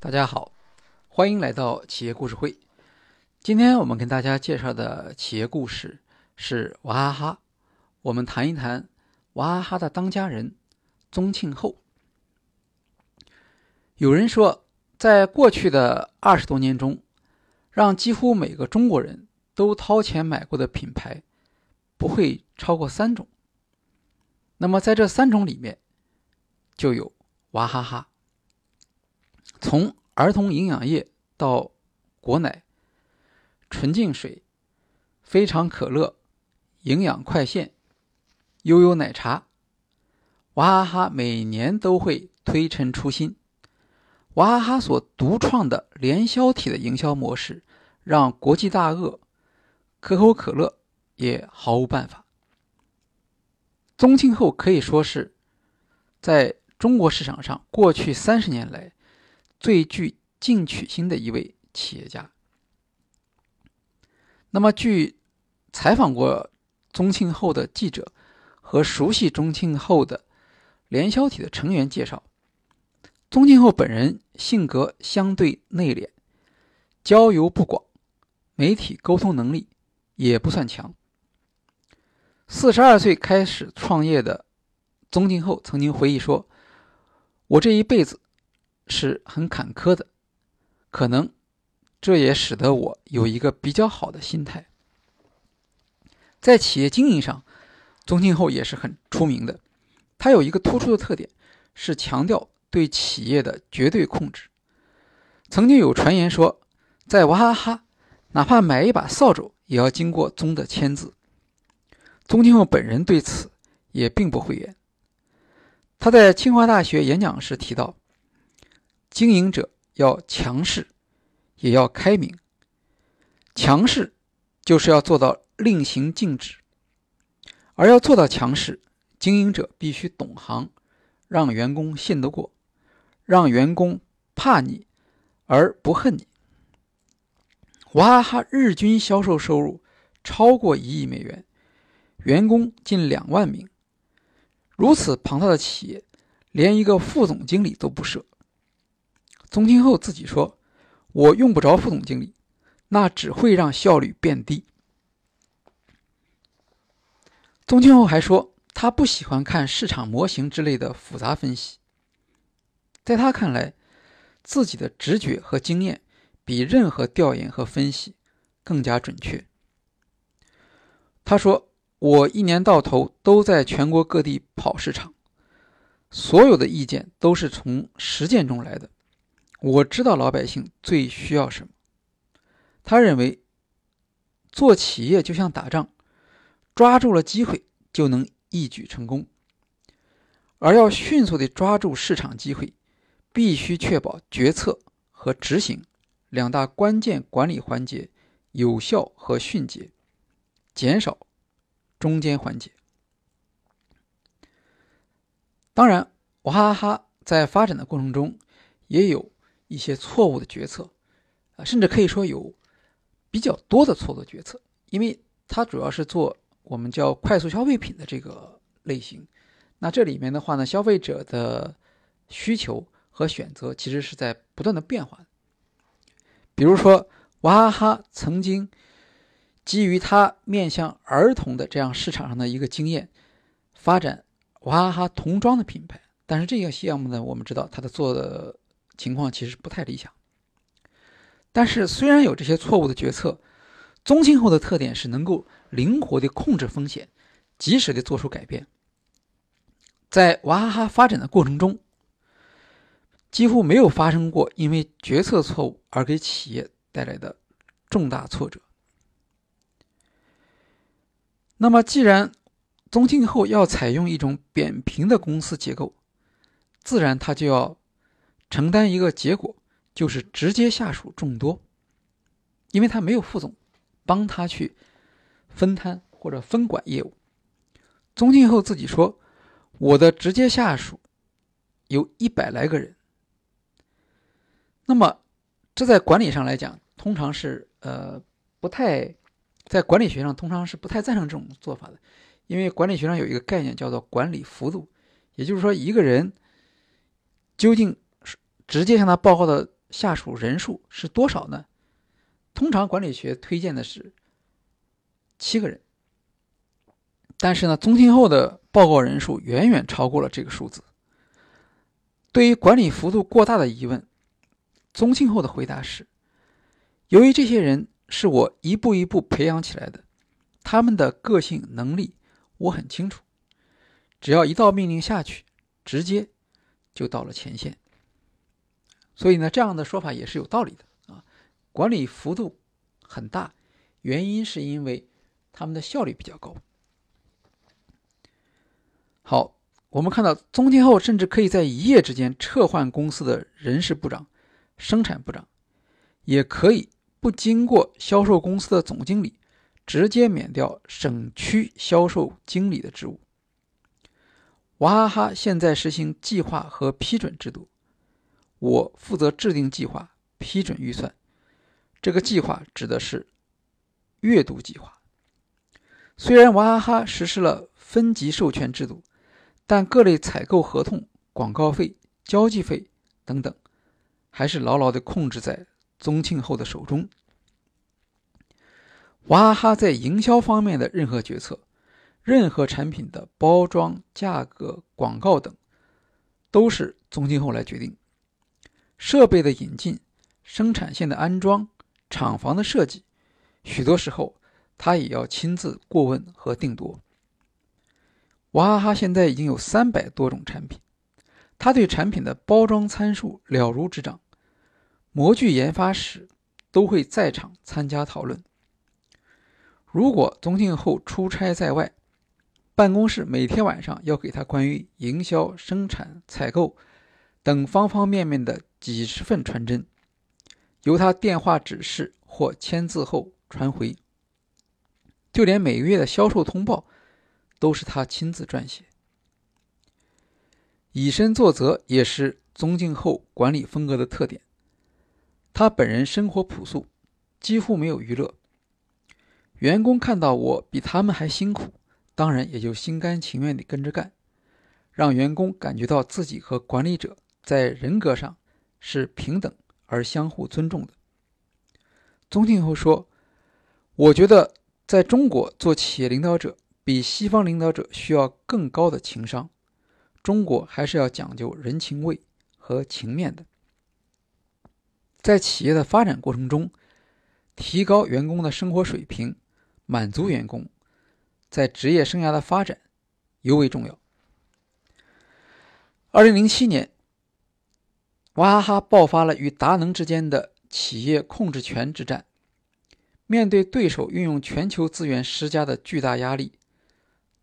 大家好，欢迎来到企业故事会。今天我们跟大家介绍的企业故事是娃哈哈。我们谈一谈娃哈哈的当家人宗庆后。有人说，在过去的二十多年中，让几乎每个中国人都掏钱买过的品牌不会超过三种。那么在这三种里面，就有娃哈哈。从儿童营养液到果奶、纯净水、非常可乐、营养快线、悠悠奶茶，娃哈哈每年都会推陈出新。娃哈哈所独创的联销体的营销模式，让国际大鳄可口可乐也毫无办法。宗庆后可以说是在中国市场上过去三十年来。最具进取心的一位企业家。那么，据采访过宗庆后的记者和熟悉宗庆后的联销体的成员介绍，宗庆后本人性格相对内敛，交游不广，媒体沟通能力也不算强。四十二岁开始创业的宗庆后曾经回忆说：“我这一辈子。”是很坎坷的，可能这也使得我有一个比较好的心态。在企业经营上，宗庆后也是很出名的。他有一个突出的特点，是强调对企业的绝对控制。曾经有传言说，在娃哈哈，哪怕买一把扫帚也要经过宗的签字。宗庆后本人对此也并不讳言。他在清华大学演讲时提到。经营者要强势，也要开明。强势就是要做到令行禁止，而要做到强势，经营者必须懂行，让员工信得过，让员工怕你而不恨你。娃哈哈日均销售收入超过一亿美元，员工近两万名，如此庞大的企业，连一个副总经理都不设。宗庆后自己说：“我用不着副总经理，那只会让效率变低。”宗庆后还说，他不喜欢看市场模型之类的复杂分析。在他看来，自己的直觉和经验比任何调研和分析更加准确。他说：“我一年到头都在全国各地跑市场，所有的意见都是从实践中来的。”我知道老百姓最需要什么。他认为，做企业就像打仗，抓住了机会就能一举成功。而要迅速的抓住市场机会，必须确保决策和执行两大关键管理环节有效和迅捷，减少中间环节。当然，娃哈哈在发展的过程中也有。一些错误的决策，啊，甚至可以说有比较多的错误决策，因为它主要是做我们叫快速消费品的这个类型。那这里面的话呢，消费者的需求和选择其实是在不断的变化。比如说，娃哈哈曾经基于他面向儿童的这样市场上的一个经验，发展娃哈哈童装的品牌。但是这个项目呢，我们知道它的做的。情况其实不太理想，但是虽然有这些错误的决策，宗庆后的特点是能够灵活的控制风险，及时的做出改变。在娃哈哈发展的过程中，几乎没有发生过因为决策错误而给企业带来的重大挫折。那么，既然宗庆后要采用一种扁平的公司结构，自然他就要。承担一个结果，就是直接下属众多，因为他没有副总帮他去分摊或者分管业务。宗庆后自己说：“我的直接下属有一百来个人。”那么，这在管理上来讲，通常是呃不太在管理学上通常是不太赞成这种做法的，因为管理学上有一个概念叫做管理幅度，也就是说，一个人究竟直接向他报告的下属人数是多少呢？通常管理学推荐的是七个人，但是呢，宗庆后的报告人数远远超过了这个数字。对于管理幅度过大的疑问，宗庆后的回答是：由于这些人是我一步一步培养起来的，他们的个性能力。我很清楚，只要一道命令下去，直接就到了前线。所以呢，这样的说法也是有道理的啊。管理幅度很大，原因是因为他们的效率比较高。好，我们看到宗庆后甚至可以在一夜之间撤换公司的人事部长、生产部长，也可以不经过销售公司的总经理。直接免掉省区销售经理的职务。娃哈哈现在实行计划和批准制度，我负责制定计划、批准预算。这个计划指的是月度计划。虽然娃哈哈实施了分级授权制度，但各类采购合同、广告费、交际费等等，还是牢牢地控制在宗庆后的手中。娃哈哈在营销方面的任何决策，任何产品的包装、价格、广告等，都是宗庆后来决定。设备的引进、生产线的安装、厂房的设计，许多时候他也要亲自过问和定夺。娃哈哈现在已经有三百多种产品，他对产品的包装参数了如指掌，模具研发时都会在场参加讨论。如果宗庆后出差在外，办公室每天晚上要给他关于营销、生产、采购等方方面面的几十份传真，由他电话指示或签字后传回。就连每个月的销售通报，都是他亲自撰写。以身作则也是宗庆后管理风格的特点。他本人生活朴素，几乎没有娱乐。员工看到我比他们还辛苦，当然也就心甘情愿地跟着干，让员工感觉到自己和管理者在人格上是平等而相互尊重的。宗庆后说：“我觉得在中国做企业领导者比西方领导者需要更高的情商，中国还是要讲究人情味和情面的。在企业的发展过程中，提高员工的生活水平。”满足员工在职业生涯的发展尤为重要。二零零七年，娃哈哈爆发了与达能之间的企业控制权之战。面对对手运用全球资源施加的巨大压力，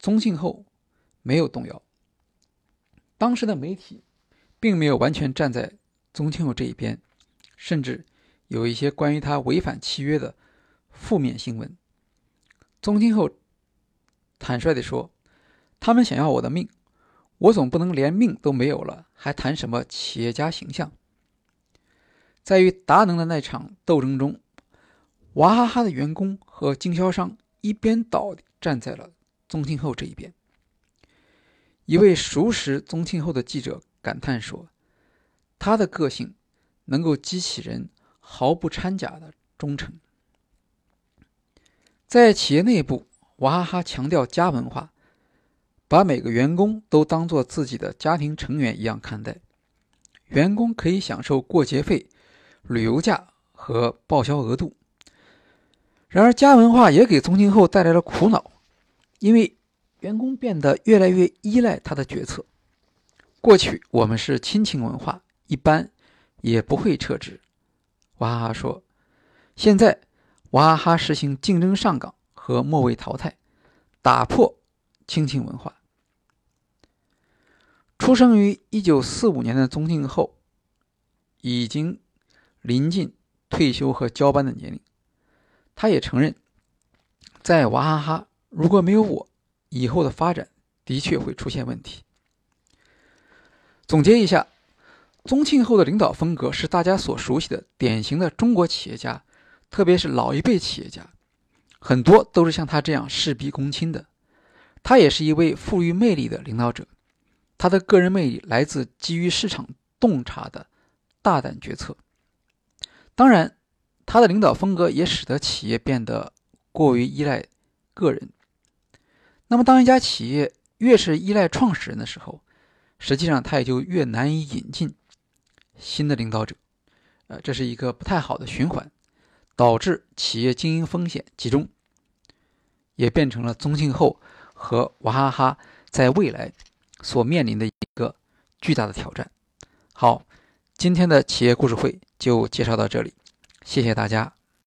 宗庆后没有动摇。当时的媒体并没有完全站在宗庆后这一边，甚至有一些关于他违反契约的负面新闻。宗庆后坦率地说：“他们想要我的命，我总不能连命都没有了，还谈什么企业家形象？”在与达能的那场斗争中，娃哈哈的员工和经销商一边倒站在了宗庆后这一边。一位熟识宗庆后的记者感叹说：“他的个性能够激起人毫不掺假的忠诚。”在企业内部，娃哈哈强调家文化，把每个员工都当做自己的家庭成员一样看待。员工可以享受过节费、旅游假和报销额度。然而，家文化也给宗庆后带来了苦恼，因为员工变得越来越依赖他的决策。过去我们是亲情文化，一般也不会撤职。娃哈哈说，现在。娃哈哈实行竞争上岗和末位淘汰，打破亲情文化。出生于一九四五年的宗庆后，已经临近退休和交班的年龄。他也承认，在娃哈哈如果没有我，以后的发展的确会出现问题。总结一下，宗庆后的领导风格是大家所熟悉的典型的中国企业家。特别是老一辈企业家，很多都是像他这样事必躬亲的。他也是一位富于魅力的领导者，他的个人魅力来自基于市场洞察的大胆决策。当然，他的领导风格也使得企业变得过于依赖个人。那么，当一家企业越是依赖创始人的时候，实际上他也就越难以引进新的领导者。呃，这是一个不太好的循环，导致企业经营风险集中，也变成了宗庆后。和娃哈哈在未来所面临的一个巨大的挑战。好，今天的企业故事会就介绍到这里，谢谢大家。